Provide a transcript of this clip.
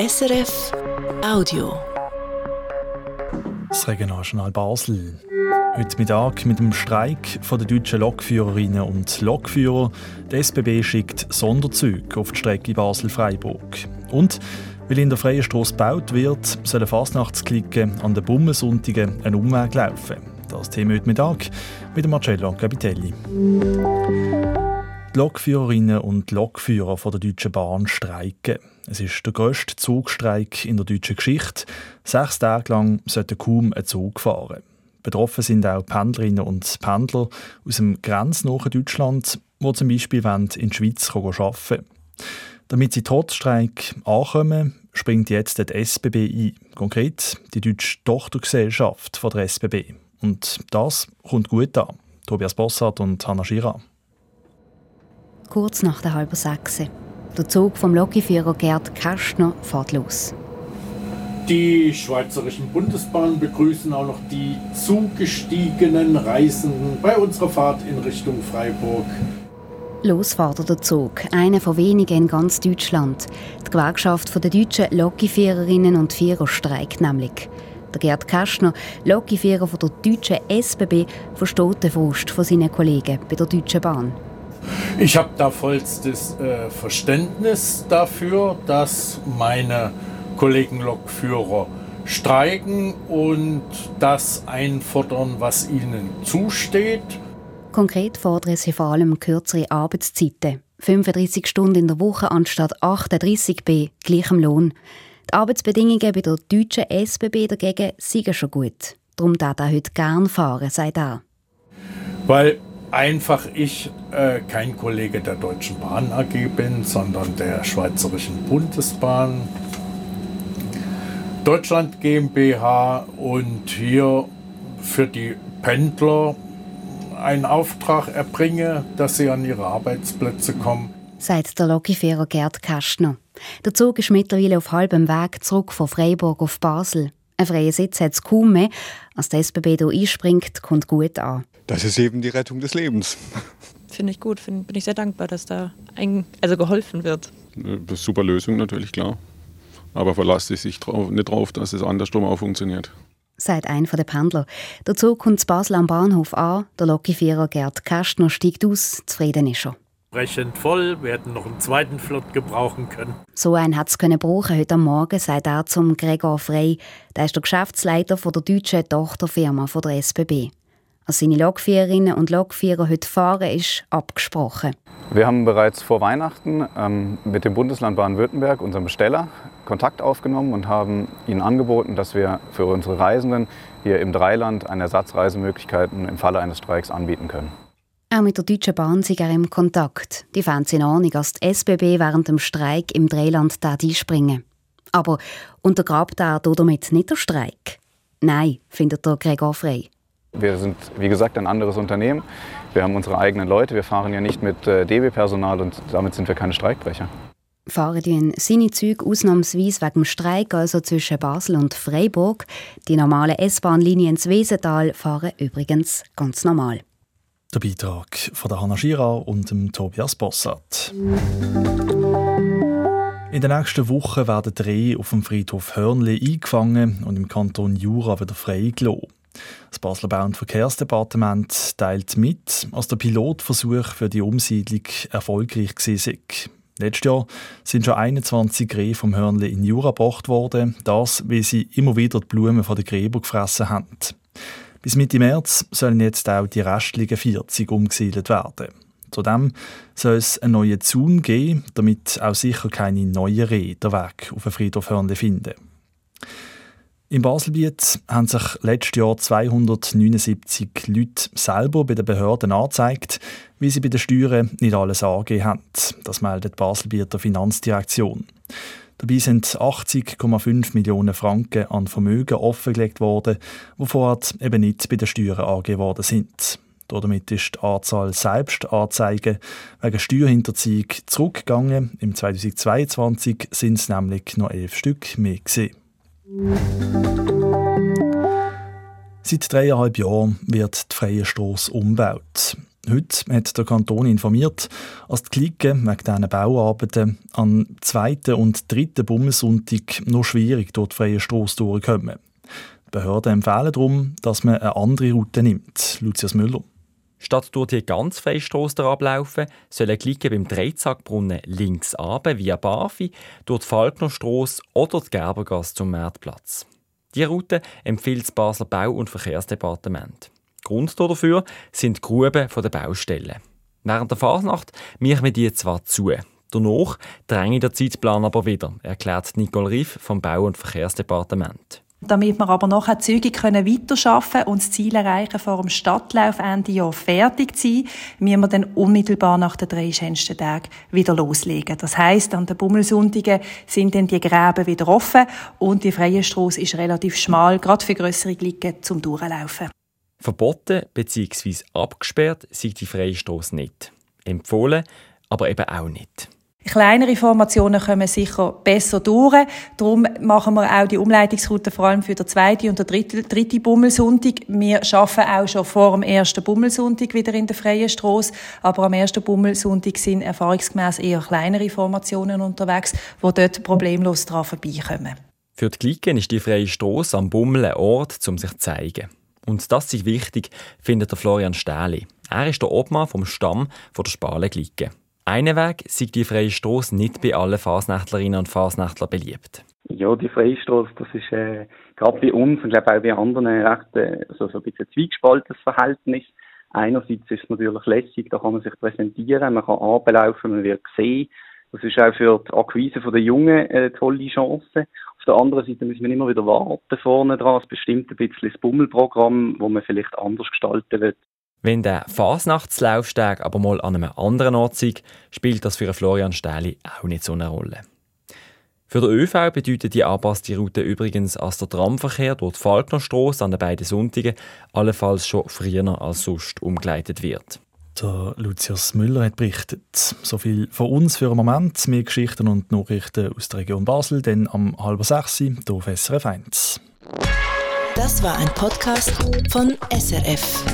SRF Audio. Das Regionaljournal Basel. Heute Mittag mit dem Streik der deutschen Lokführerinnen und Lokführer. Die SBB schickt Sonderzüge auf die Strecke Basel-Freiburg. Und weil in der Freien Strasse gebaut wird, sollen Fastnachtsklicken an den Bummensonntagen einen Umweg laufen. Das Thema heute Mittag mit Marcello Capitelli. Die Lokführerinnen und Lokführer von der Deutschen Bahn streiken. Es ist der grösste Zugstreik in der deutschen Geschichte. Sechs Tage lang sollte kaum ein Zug fahren. Betroffen sind auch Pendlerinnen und Pendler aus dem grenznahen Deutschland, die zum Beispiel in die Schweiz arbeiten wollen. Damit sie trotz Streik ankommen, springt jetzt die SBB ein. Konkret die deutsche Tochtergesellschaft von der SBB. Und das kommt gut an. Tobias Bossart und Hanna Schira. Kurz nach der halben sechs. Der Zug vom Lokführer Gerd Kastner fährt los. Die Schweizerischen Bundesbahnen begrüßen auch noch die zugestiegenen Reisenden bei unserer Fahrt in Richtung Freiburg. Los fährt der Zug, einer von wenigen in ganz Deutschland. Die Gewerkschaft der deutschen Lokführerinnen und Vierer streikt nämlich. Der Gerd Kastner, Lokführer der deutschen SBB, versteht den Frust von seinen Kollegen bei der Deutschen Bahn. Ich habe da vollstes äh, Verständnis dafür, dass meine Kollegen Lokführer streiken und das einfordern, was ihnen zusteht. Konkret fordern sie vor allem kürzere Arbeitszeiten. 35 Stunden in der Woche anstatt 38 bei gleichem Lohn. Die Arbeitsbedingungen bei der deutschen SBB dagegen sind schon gut. Darum darf er heute gern fahren, sagt er. Weil einfach ich äh, kein Kollege der Deutschen Bahn AG bin, sondern der Schweizerischen Bundesbahn. Deutschland GmbH und hier für die Pendler einen Auftrag erbringe, dass sie an ihre Arbeitsplätze kommen. Sagt der Lokifahrer Gerd Kastner. Der Zug ist mittlerweile auf halbem Weg zurück von Freiburg auf Basel. Ein freier Sitz hat es kaum mehr. Als der SBB hier einspringt, kommt gut an. Das ist eben die Rettung des Lebens. Finde ich gut, Find, bin ich sehr dankbar, dass da ein, also geholfen wird. Eine super Lösung natürlich, klar. Aber verlasse sich drauf, nicht darauf, dass es andersrum auch funktioniert. Sagt ein der Pendler. Der Zug kommt zu Basel am Bahnhof an. Der Lokführer Gerd Kastner steigt aus. Zufrieden ist er. Brechend voll, wir hätten noch einen zweiten Flot gebrauchen können. So einen hat es brauchen heute am Morgen, sagt er zum Gregor Frey. Der ist der Geschäftsleiter von der deutschen Tochterfirma von der SBB. Als seine Lokführerinnen und Lokführer heute fahren, ist abgesprochen. Wir haben bereits vor Weihnachten ähm, mit dem Bundesland Baden-Württemberg, unserem Besteller, Kontakt aufgenommen und haben ihnen angeboten, dass wir für unsere Reisenden hier im Dreiland eine Ersatzreisemöglichkeiten im Falle eines Streiks anbieten können. Auch mit der Deutschen Bahn sind er im Kontakt. Die Fans in Ahnung, dass die SBB während dem Streik im Dreiland einspringen Aber untergrabt er damit nicht der Streik? Nein, findet der Gregor Frey. Wir sind, wie gesagt, ein anderes Unternehmen. Wir haben unsere eigenen Leute. Wir fahren ja nicht mit äh, DB-Personal und damit sind wir keine Streikbrecher. Fahren die seine Züge ausnahmsweise wegen dem Streik also zwischen Basel und Freiburg. Die normalen S-Bahn-Linien ins Wiesental fahren übrigens ganz normal. Der Beitrag von der Hanna Schira und dem Tobias Bossart. In den nächsten Wochen werden drei auf dem Friedhof Hörnli eingefangen und im Kanton Jura wieder freigelassen. Das Basler Bau- und Verkehrsdepartement teilt mit, dass der Pilotversuch für die Umsiedlung erfolgreich war. Letztes Jahr sind schon 21 Gräber vom Hörnli in Jura gebracht worden, das, weil sie immer wieder die Blumen von den Gräbern gefressen haben. Bis Mitte März sollen jetzt auch die restlichen 40 umgesiedelt werden. Zudem soll es einen neuen Zaun geben, damit auch sicher keine neuen Rehe den Weg auf den Friedhof Hörnli finden. Im Baselbiet haben sich letztes Jahr 279 Leute selber bei den Behörden angezeigt, wie sie bei den Steuern nicht alles angegeben haben. Das meldet die Baselbieter Finanzdirektion. Dabei sind 80,5 Millionen Franken an Vermögen offengelegt worden, die vorher eben nicht bei den Steuern angegeben worden sind. Damit ist die Anzahl Selbstanzeigen wegen Steuerhinterziehung zurückgegangen. Im 2022 sind es nämlich noch elf Stück mehr gewesen. Seit dreieinhalb Jahren wird die Freie Strasse umgebaut. Heute hat der Kanton informiert, dass die Klicken wegen diesen Bauarbeiten am zweiten und dritten Bummelsonntag noch schwierig durch die freie Strasse durchkommen. Die Behörden empfehlen darum, dass man eine andere Route nimmt. Lucius Müller. Statt durch die ganz freie Strasse ablaufen, sollen Klicken beim Dreizackbrunnen links runter via Bafi, durch die Falknerstrasse oder die Gerbergasse zum Marktplatz. Diese Route empfiehlt das Basler Bau- und Verkehrsdepartement. Grund dafür sind die Gruben der Baustellen. Während der Fasnacht machen wir die zwar zu. Danach dränge der Zeitplan aber wieder, erklärt Nicole Riff vom Bau- und Verkehrsdepartement. Damit wir aber nachher zügig können weiterarbeiten und das Ziel erreichen, vor dem Stadtlauf Ende Jahr fertig zu sein, müssen wir dann unmittelbar nach den drei schönsten Tagen wieder loslegen. Das heisst, an den Bummelsonntagen sind dann die Gräben wieder offen und die freie Strasse ist relativ schmal, gerade für grössere Glicken zum Durchlaufen. Verboten bzw. abgesperrt sind die freie Strasse nicht. Empfohlen, aber eben auch nicht. Kleinere Formationen kommen sicher besser durch. Darum machen wir auch die Umleitungsroute vor allem für den zweiten und den dritten, dritten Bummelsonntag. Wir arbeiten auch schon vor dem ersten Bummelsonntag wieder in der freien Strasse. Aber am ersten Bummelsonntag sind erfahrungsgemäß eher kleinere Formationen unterwegs, die dort problemlos daran vorbeikommen. Für die Klicken ist die freie Strasse am Bummel ein Ort, um sich zu zeigen. Und das ist wichtig, findet der Florian Stähli. Er ist der Obmann vom Stamm von der Spale Glicke. Einen Weg sieht die freie Strasse nicht bei allen Fasnächtlerinnen und Fasnächtlern beliebt. Ja, die freie Strasse, das ist äh, gerade bei uns und glaube auch bei anderen recht äh, so, so ein bisschen zweigespaltenes Verhältnis. Einerseits ist es natürlich lässig, da kann man sich präsentieren, man kann anlaufen, man wird gesehen. Das ist auch für die Akquise der Jungen eine tolle Chance. Auf der anderen Seite müssen wir immer wieder warten vorne dran. Es bestimmt ein bisschen das Bummelprogramm, wo man vielleicht anders gestalten wird. Wenn der Fasnachtslaufsteg aber mal an einem anderen Ort ist, spielt das für Florian Stähli auch nicht so eine Rolle. Für den ÖV bedeutet die angepasste Route übrigens, dass der Tramverkehr durch die Falknerstrasse an den beiden Sonntagen allenfalls schon früher als sonst umgeleitet wird. Der Lucius Müller hat berichtet. So viel von uns für einen Moment. Mehr Geschichten und Nachrichten aus der Region Basel, dann am halb sechs hier auf SRF 1. Das war ein Podcast von SRF.